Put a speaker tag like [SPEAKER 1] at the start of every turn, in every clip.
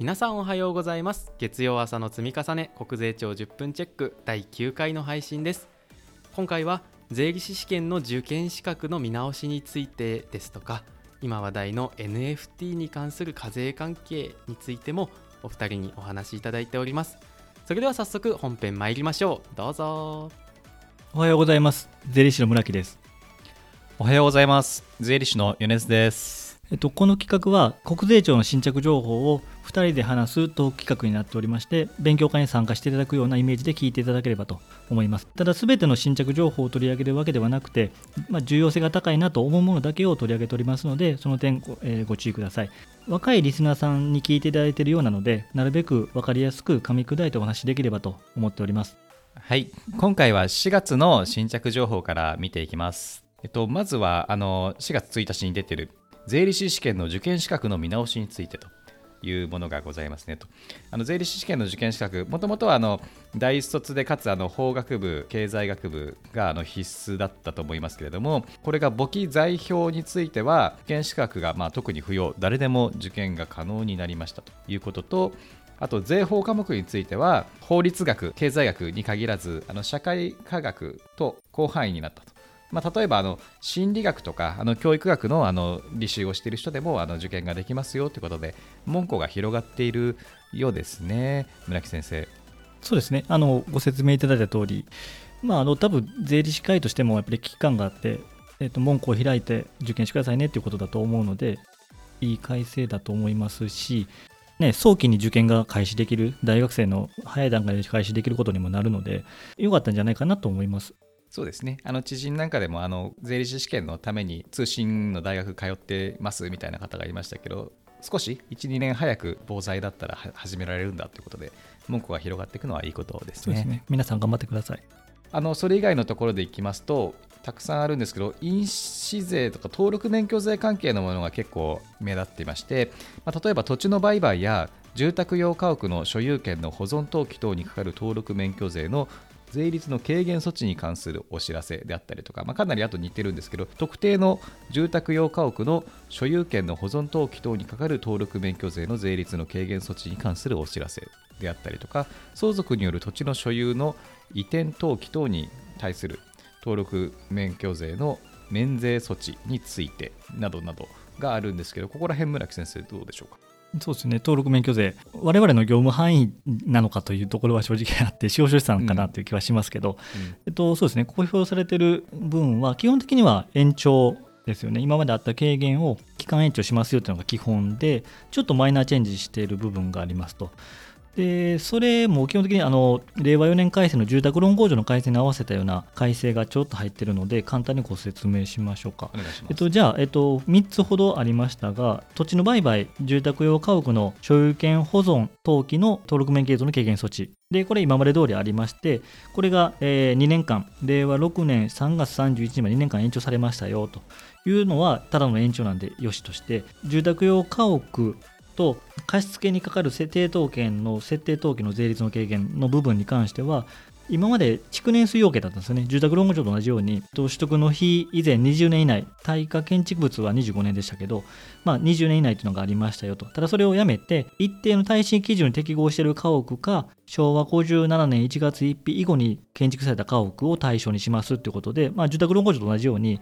[SPEAKER 1] 皆さんおはようございます。月曜朝の積み重ね国税庁10分チェック第9回の配信です。今回は税理士試験の受験資格の見直しについてですとか今話題の NFT に関する課税関係についてもお二人にお話しいただいております。それでは早速本編参りましょう。どうぞ。
[SPEAKER 2] おはようございます。税理士の村木です。
[SPEAKER 3] おはようございます。税理士の米津です
[SPEAKER 2] えっと、この企画は国税庁の新着情報を2人で話すトーク企画になっておりまして勉強会に参加していただくようなイメージで聞いていただければと思います。ただ全ての新着情報を取り上げるわけではなくて、まあ、重要性が高いなと思うものだけを取り上げておりますのでその点ご,、えー、ご注意ください。若いリスナーさんに聞いていただいているようなのでなるべく分かりやすく噛み砕いてお話しできればと思っております。
[SPEAKER 3] はい。今回は4月の新着情報から見ていきます。えっと、まずはあの4月1日に出てる税理士試験の受験資格の見直しについてというものがございますねと。あの税理士試験の受験資格、もともとはあの大卒でかつあの法学部、経済学部があの必須だったと思いますけれども、これが簿記財表については、受験資格がまあ特に不要、誰でも受験が可能になりましたということと、あと税法科目については、法律学、経済学に限らず、あの社会科学と広範囲になったと。まあ、例えばあの心理学とかあの教育学のあの履修をしている人でもあの受験ができますよということで門戸が広がっているようですね。村木先生。
[SPEAKER 2] そうですね。あのご説明いただいた通りまああの多分税理士会としてもやっぱり危機感があって、えー、と門戸を開いて受験してくださいねということだと思うのでいい改正だと思いますしね、早期に受験が開始できる、大学生の早い段階で開始できることにもなるので、良かったんじゃないかなと思います。
[SPEAKER 3] そうですね。あの知人なんかでもあの税理士試験のために通信の大学通ってますみたいな方がいましたけど、少し1、2年早く防災だったら始められるんだということで、門戸が広がっていくのはいいことですね。すね。
[SPEAKER 2] 皆さん頑張ってください。
[SPEAKER 3] あのそれ以外のところでいきますと、たくさんあるんですけど、印紙税とか登録免許税関係のものが結構目立っていまして、まあ、例えば土地の売買や住宅用家屋の所有権の保存登記等にかかる登録免許税の税率の軽減措置に関するお知らせであったりとか、まあ、かなりあと似てるんですけど特定の住宅用家屋の所有権の保存登記等にかかる登録免許税の税率の軽減措置に関するお知らせであったりとか相続による土地の所有の移転登記等に対する登録免許税の免税措置についてなどなどがあるんですけどここら辺村木先生どうでしょうか？
[SPEAKER 2] そうですね、登録免許税、我々の業務範囲なのかというところは正直あって、司法書士さんかなという気はしますけど、うん、えっと、そうですね、公表されている分は、基本的には延長ですよね、今まであった軽減を期間延長しますよというのが基本で、ちょっとマイナーチェンジしている部分がありますと。でそれも基本的にあの令和4年改正の住宅ローン控除の改正に合わせたような改正がちょっと入っているので簡単にご説明しましょうか。えっと、じゃあ、えっと、3つほどありましたが土地の売買住宅用家屋の所有権保存登記の登録免許の軽減措置でこれ今まで通りありましてこれが、えー、2年間令和6年3月31日まで2年間延長されましたよというのはただの延長なんでよしとして住宅用家屋と貸付にかかる設定統計の設定当期の税率の軽減の部分に関しては今まで築年数要件だったんですよね。住宅ローン庁と同じように、取得の日以前20年以内、耐火建築物は25年でしたけど、まあ、20年以内というのがありましたよと。ただそれをやめて、一定の耐震基準に適合している家屋か、昭和57年1月1日以後に建築された家屋を対象にしますということで、まあ、住宅ローン庁と同じように、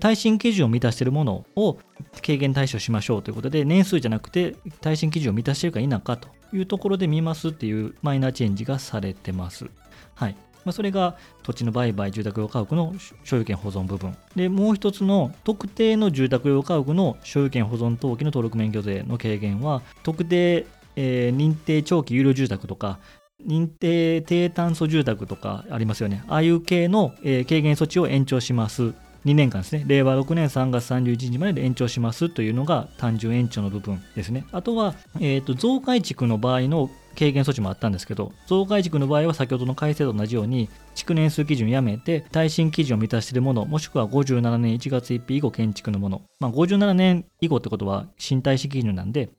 [SPEAKER 2] 耐震基準を満たしているものを軽減対象しましょうということで、年数じゃなくて耐震基準を満たしているか否かというところで見ますっていうマイナーチェンジがされてます。はいまあ、それが土地の売買、住宅用家屋の所有権保存部分。で、もう一つの特定の住宅用家屋の所有権保存登記の登録免許税の軽減は、特定、えー、認定長期有料住宅とか、認定低炭素住宅とかありますよね。ああいう系の、えー、軽減措置を延長します。2年間ですね、令和6年3月31日まで延長しますというのが単純延長の部分ですね。あとは、えーと、増改築の場合の軽減措置もあったんですけど、増改築の場合は先ほどの改正と同じように、築年数基準やめて、耐震基準を満たしているもの、もしくは57年1月1日以後建築のもの。まあ、57年以後ってことは新耐震基準なんで、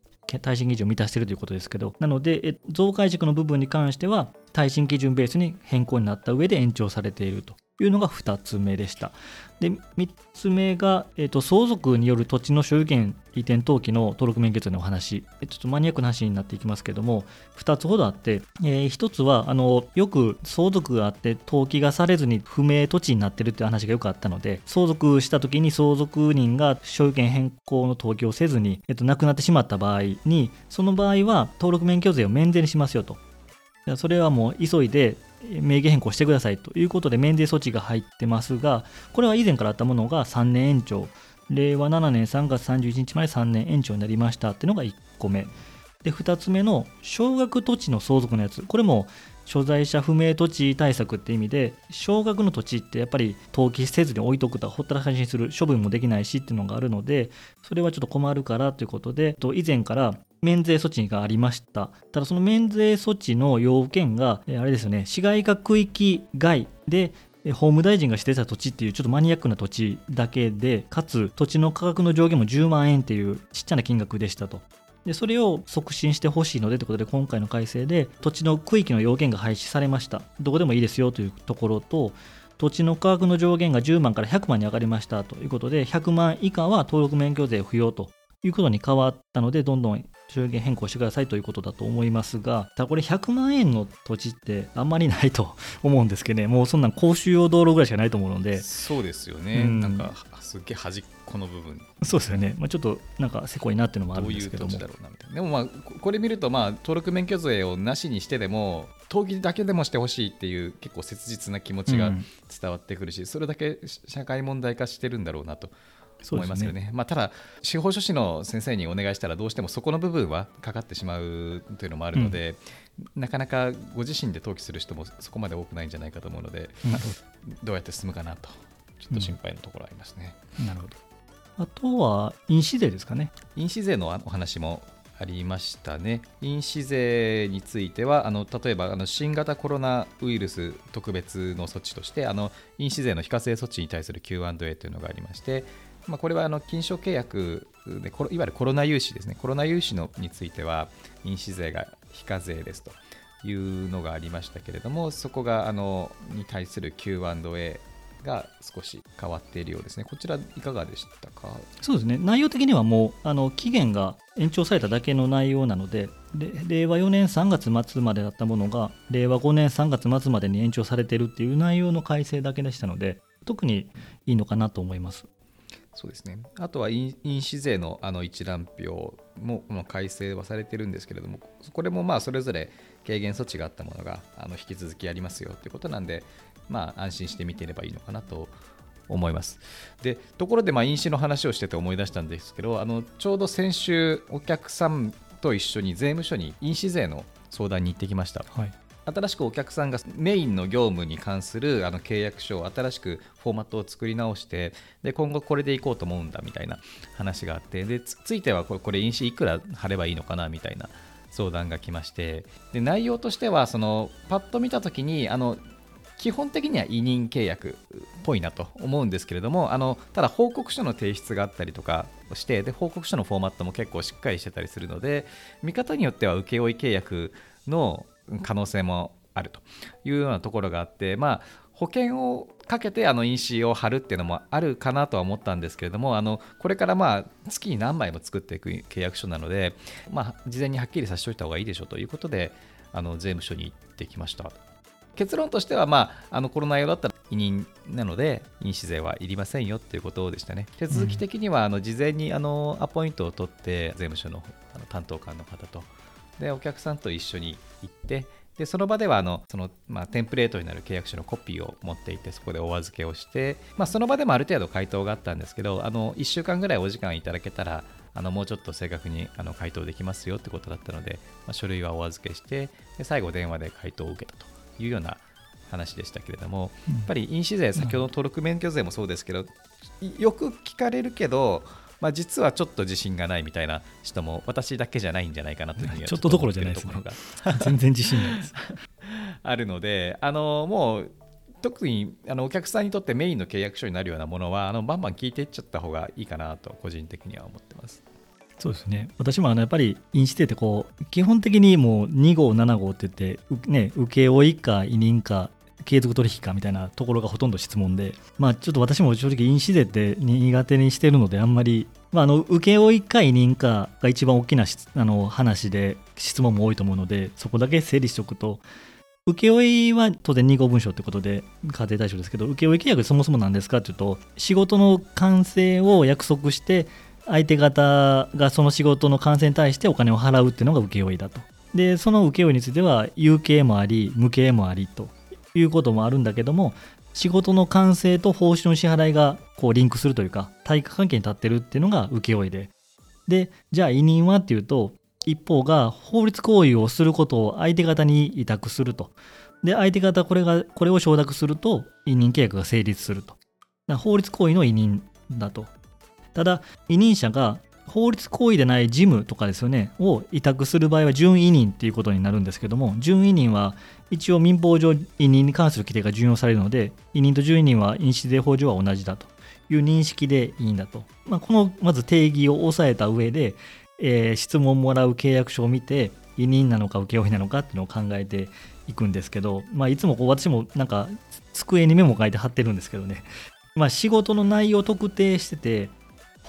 [SPEAKER 2] 耐震基準を満たしているということですけど、なので、増改築の部分に関しては、耐震基準ベースに変更になった上で延長されているというのが2つ目でした。で3つ目が、えーと、相続による土地の所有権移転登記の登録免許税のお話、ちょっとマニアックな話になっていきますけども、2つほどあって、えー、1つはあのよく相続があって登記がされずに不明土地になってるっていう話がよくあったので、相続した時に相続人が所有権変更の登記をせずに、えーと亡くなってしまった場合に、その場合は登録免許税を免税にしますよと。それはもう急いで名義変更してくださいということで免税措置が入ってますが、これは以前からあったものが3年延長、令和7年3月31日まで3年延長になりましたっていうのが1個目。で、2つ目の少額土地の相続のやつ、これも所在者不明土地対策って意味で、少額の土地ってやっぱり登記せずに置いとくとほったらかしにする処分もできないしっていうのがあるので、それはちょっと困るからということで、以前から免税措置がありました。ただその免税措置の要件が、あれですよね、市街化区域外で法務大臣が指定した土地っていうちょっとマニアックな土地だけで、かつ土地の価格の上限も10万円っていうちっちゃな金額でしたと。でそれを促進してほしいのでということで今回の改正で土地の区域の要件が廃止されました。どこでもいいですよというところと土地の価格の上限が10万から100万に上がりましたということで100万以下は登録免許税不要ということに変わったのでどんどん上限変更してくださいということだと思いますが、ただこれ100万円の土地ってあんまりないと思うんですけどね、もうそんなん公衆用道路ぐらいしかないと思うので。
[SPEAKER 3] そうですよね。うん、なんか、すっげえ端っこの部分。
[SPEAKER 2] そうですよね。まあ、ちょっとなんかせこいなっていうのもあるんですけども。
[SPEAKER 3] どういう土地だろうなみたいな。でもまあ、これ見ると、まあ、登録免許税をなしにしてでも、登記だけでもしてほしいっていう結構切実な気持ちが伝わってくるし、うん、それだけ社会問題化してるんだろうなと思いますよね。ねまあ、ただ、司法書士の先生にお願いしたら、どうしてもそこの部分はかかってしまうというのもあるので、うん、なかなかご自身で登記する人もそこまで多くないんじゃないかと思うので、どうやって進むかなと、ちょっと心配なところありますね。
[SPEAKER 2] うん、なるほどあとは印紙税ですかね。
[SPEAKER 3] 印紙税のお話もありましたね。印紙税については、あの例えばあの新型コロナウイルス特別の措置として、あの印紙税の非課税措置に対する Q&A というのがありまして、まあ、これはあの金賞契約でいわゆるコロナ融資ですね、コロナ融資のについては、印紙税が非課税ですというのがありましたけれども、そこがあのに対する Q&A が少し変わっているようですね。こちらいかがでしたか？
[SPEAKER 2] そうですね。内容的にはもうあの期限が延長されただけの内容なので、で令和4年3月末までだったものが令和5年3月末までに延長されているっていう内容の改正だけでしたので、特にいいのかなと思います。
[SPEAKER 3] そうですね、あとは印紙税のあの一覧表も、ま、改正はされてるんですけれども、これもまあそれぞれ軽減措置があったものがあの引き続きやりますよということなんで、まあ、安心して見ていればいいのかなと思います。でところで、まあ、印紙の話をしてて思い出したんですけど、あのちょうど先週、お客さんと一緒に税務署に印紙税の相談に行ってきました。はい新しくお客さんがメインの業務に関するあの契約書を新しくフォーマットを作り直してで今後これでいこうと思うんだみたいな話があってでついてはこれこれ印紙いくら貼ればいいのかなみたいな相談が来ましてで内容としてはそのパッと見た時にあの基本的には委任契約っぽいなと思うんですけれどもあのただ報告書の提出があったりとかしてで報告書のフォーマットも結構しっかりしてたりするので見方によっては請負契約の可能性もあるというようなところがあって、まあ、保険をかけてあの印紙を貼るっていうのもあるかなとは思ったんですけれどもあのこれからまあ月に何枚も作っていく契約書なので、まあ、事前にはっきりさせておいた方がいいでしょうということであの税務署に行ってきました。結論としては、まあ、あのコロナ用だったら委任なので印紙税はいりませんよっていうことでしたね。手続き的にはあの事前にあのアポイントを取って税務署のあの担当官の方とでお客さんと一緒に行ってでその場ではあのその、まあ、テンプレートになる契約書のコピーを持っていてそこでお預けをして、まあ、その場でもある程度回答があったんですけどあの1週間ぐらいお時間いただけたらあのもうちょっと正確にあの回答できますよってことだったので、まあ、書類はお預けしてで最後電話で回答を受けたというような話でしたけれども、やっぱり印紙税先ほどの登録免許税もそうですけど、よく聞かれるけどまあ、実はちょっと自信がないみたいな人も私だけじゃないんじゃないかなというふうに
[SPEAKER 2] ちょっとどころじゃないですね。全然自信ないです。
[SPEAKER 3] あるのであのもう特にあのお客さんにとってメインの契約書になるようなものはあのバンバン聞いていっちゃった方がいいかなと個人的には思ってます。
[SPEAKER 2] そうですね。私もあのやっぱり印紙税ってこう基本的にもう2号7号って言って、ね、請負か委任か継続取引かみたいなところがほとんど質問で、まあ、ちょっと私も正直、印紙税って苦手にしてるので、あんまり、まあ、あの請負か委任かが一番大きなあの話で、質問も多いと思うので、そこだけ整理しておくと、請負は当然2号文書ということで課税対象ですけど、請負契約そもそも何ですかというと、仕事の完成を約束して、相手方がその仕事の完成に対してお金を払うっていうのが請負だと。で、その請負については、有形もあり、無形もありということもあるんだけども、仕事の完成と報酬の支払いがこうリンクするというか、対価関係に立ってるっていうのが請負で。で、じゃあ委任はっていうと、一方が法律行為をすることを相手方に委託すると。で、相手方これが、これを承諾すると、委任契約が成立すると。法律行為の委任だと。ただ、委任者が法律行為でない事務とかですよね、を委託する場合は準委任っていうことになるんですけども、準委任は一応民法上委任に関する規定が順用されるので、委任と準委任は印紙税法上は同じだという認識でいいんだと。まあ、このまず定義を押さえた上で、えー、質問をもらう契約書を見て、委任なのか請負なのかっていうのを考えていくんですけど、まあ、いつもこう私もなんか机にメモ書いて貼ってるんですけどね、まあ、仕事の内容を特定してて、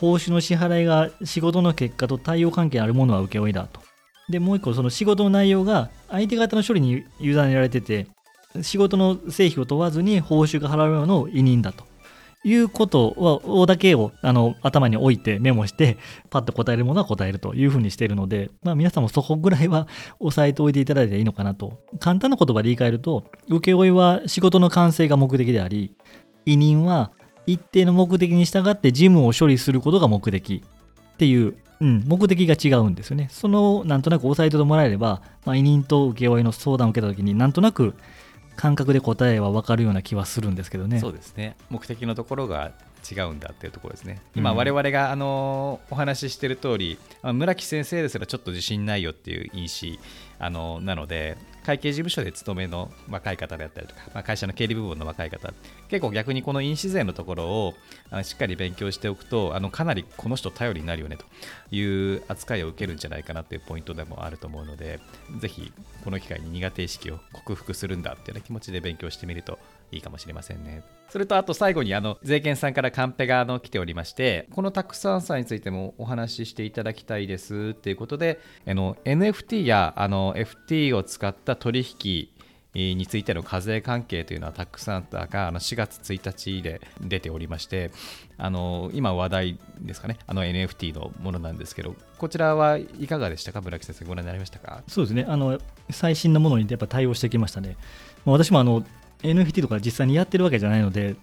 [SPEAKER 2] 報酬の支払いが仕事の結果と対応関係あるものは請負だと。で、もう一個、その仕事の内容が相手方の処理に委ねられてて、仕事の成否を問わずに報酬が払うような委任だと。いうことをだけをあの頭に置いてメモして、パッと答えるものは答えるというふうにしているので、まあ、皆さんもそこぐらいは押さえておいていただいていいのかなと。簡単な言葉で言い換えると、請負は仕事の完成が目的であり、委任は一定の目的に従って事務を処理することが目的っていう、うん、目的が違うんですよね。そのなんとなく押さえてもらえれば、まあ、委任と請負の相談を受けた時になんとなく感覚で答えは分かるような気はするんですけどね。
[SPEAKER 3] そうですね目的のところが違うんだっていうところですね。今、我々があのお話ししている通り、村木先生ですらちょっと自信ないよっていう印紙あのなので、会計事務所で勤めの若い方であったりとか、まあ、会社の経理部分の若い方、結構逆にこの印紙税のところをあしっかり勉強しておくと、あのかなりこの人頼りになるよねという扱いを受けるんじゃないかなというポイントでもあると思うので、ぜひこの機会に苦手意識を克服するんだっていうような気持ちで勉強してみるといいかもしれませんね。それとあと最後にあの税券さんからカンペがあの来ておりましてこのたくさんさんについてもお話ししていただきたいですっていうことであの NFT やあの FT を使った取引についての課税関係というのはたくさんがあの4月1日で出ておりましてあの今話題ですかね。あの NFT のものなんですけどこちらはいかがでしたか？村木先生ご覧になりましたか？
[SPEAKER 2] そうですね。あの最新のものにやっぱ対応してきましたね。私もあの NFT とか実際にやってるわけじゃないので、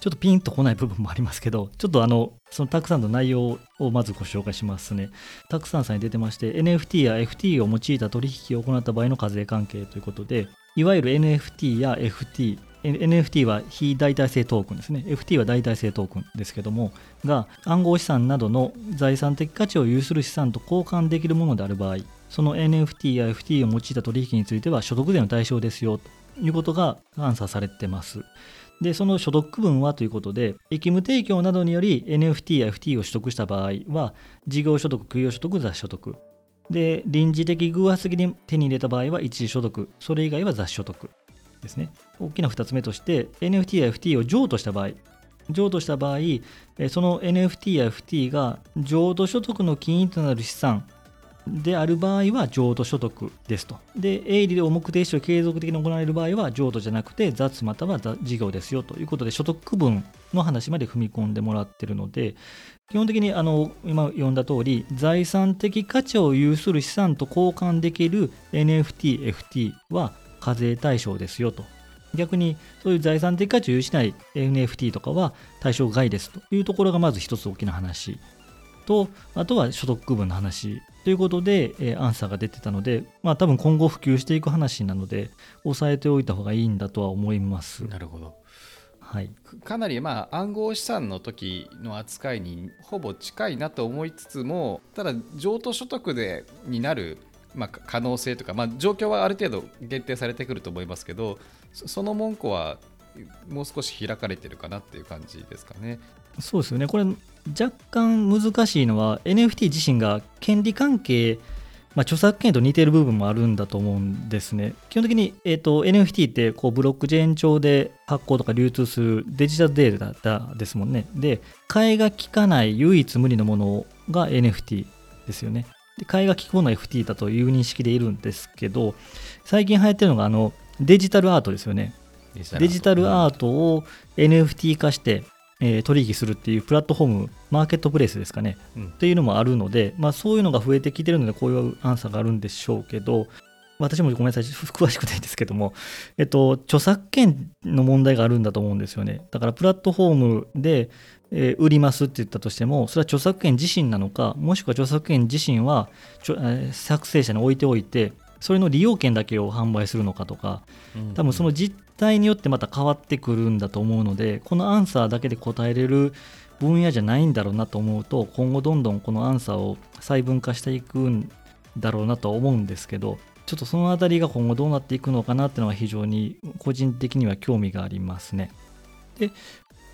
[SPEAKER 2] ちょっとピンとこない部分もありますけど、ちょっとあの、そのたくさんの内容をまずご紹介しますね。たくさんさんに出てまして、NFT や FT を用いた取引を行った場合の課税関係ということで、いわゆる NFT や FT、NFT は非代替性トークンですね。FT は代替性トークンですけども、が暗号資産などの財産的価値を有する資産と交換できるものである場合、その NFT や FT を用いた取引については所得税の対象ですよということが監査されてます。で、その所得分はということで、役務提供などにより NFT や FT を取得した場合は、事業所得、供与所得、雑所得。で、臨時的偶発的に手に入れた場合は一時所得、それ以外は雑所得ですね。大きな2つ目として、NFT や FT を譲渡した場合、譲渡した場合、その NFT や FT が譲渡所得の金となる資産である場合は譲渡所得ですと。で、営利を目的として継続的に行われる場合は譲渡じゃなくて雑または事業ですよということで所得区分の話まで踏み込んでもらってるので、基本的にあの今読んだ通り、財産的価値を有する資産と交換できる NFT、FT は課税対象ですよと。逆にそういう財産的価値を有しない NFT とかは対象外ですというところがまず一つ大きな話と、あとは所得区分の話ということで、えー、アンサーが出てたので、まあ多分今後普及していく話なので、押さえておいた方がいいんだとは思います。
[SPEAKER 3] なるほど。
[SPEAKER 2] はい、
[SPEAKER 3] かなりまあ暗号資産の時の扱いにほぼ近いなと思いつつもただ譲渡所得でになるまあ、可能性とか、まあ、状況はある程度限定されてくると思いますけどその文句はもう少し開かれてるかなっていう感じですかね。
[SPEAKER 2] そうですよねこれ若干難しいのは NFT 自身が権利関係まあ、著作権と似ている部分もあるんだと思うんですね。基本的に、えーと、NFT ってこうブロックチェーン上で発行とか流通するデジタルデータですもんね。で、替えが利かない唯一無二のものが NFT ですよね。で替えが利くものは FT だという認識でいるんですけど、最近流行ってるのがあのデジタルアートですよね。デジタルアートを NFT 化して、えー、取引するっていうプラットフォーム、マーケットプレイスですかね、うん、っていうのもあるので、まあ、そういうのが増えてきてるので、こういうアンサーがあるんでしょうけど、私もごめんなさい、詳しくないんですけども、えっと、著作権の問題があるんだと思うんですよね。だからプラットフォームで、えー、売りますって言ったとしても、それは著作権自身なのか、もしくは著作権自身は、えー、作成者に置いておいて、それの利用権だけを販売するのかとか、多分その実態によってまた変わってくるんだと思うので、このアンサーだけで答えれる分野じゃないんだろうなと思うと、今後どんどんこのアンサーを細分化していくんだろうなと思うんですけど、ちょっとそのあたりが今後どうなっていくのかなっていうのは非常に個人的には興味がありますね。で、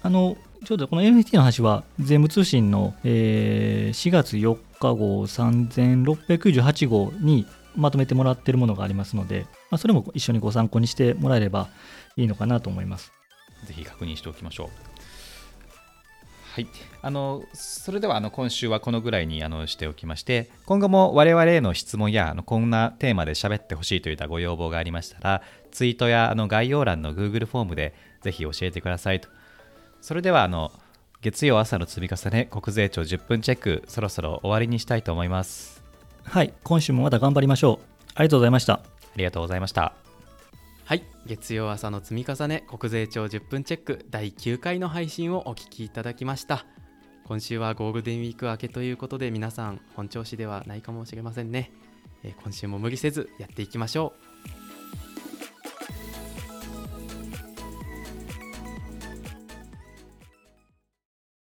[SPEAKER 2] あの、ちょうどこの NFT の話は、税務通信の、えー、4月4日号3698号にまとめてもらっているものがありますので、まあ、それも一緒にご参考にしてもらえればいいのかなと思います。
[SPEAKER 3] ぜひ確認しておきましょう。はい、あのそれではあの今週はこのぐらいにあのしておきまして今後も我々への質問やあのこんなテーマで喋ってほしいといったご要望がありましたらツイートやあの概要欄の Google フォームでぜひ教えてくださいとそれではあの月曜朝の積み重ね国税庁10分チェックそろそろ終わりにしたいと思います
[SPEAKER 2] はい今週もまた頑張りましょう。ありがとうございました。あ
[SPEAKER 3] りがとうございました。
[SPEAKER 1] はい月曜朝の積み重ね国税庁10分チェック第9回の配信をお聞きいただきました。今週はゴールデンウィーク明けということで皆さん本調子ではないかもしれませんね、え今週も無理せずやっていきましょう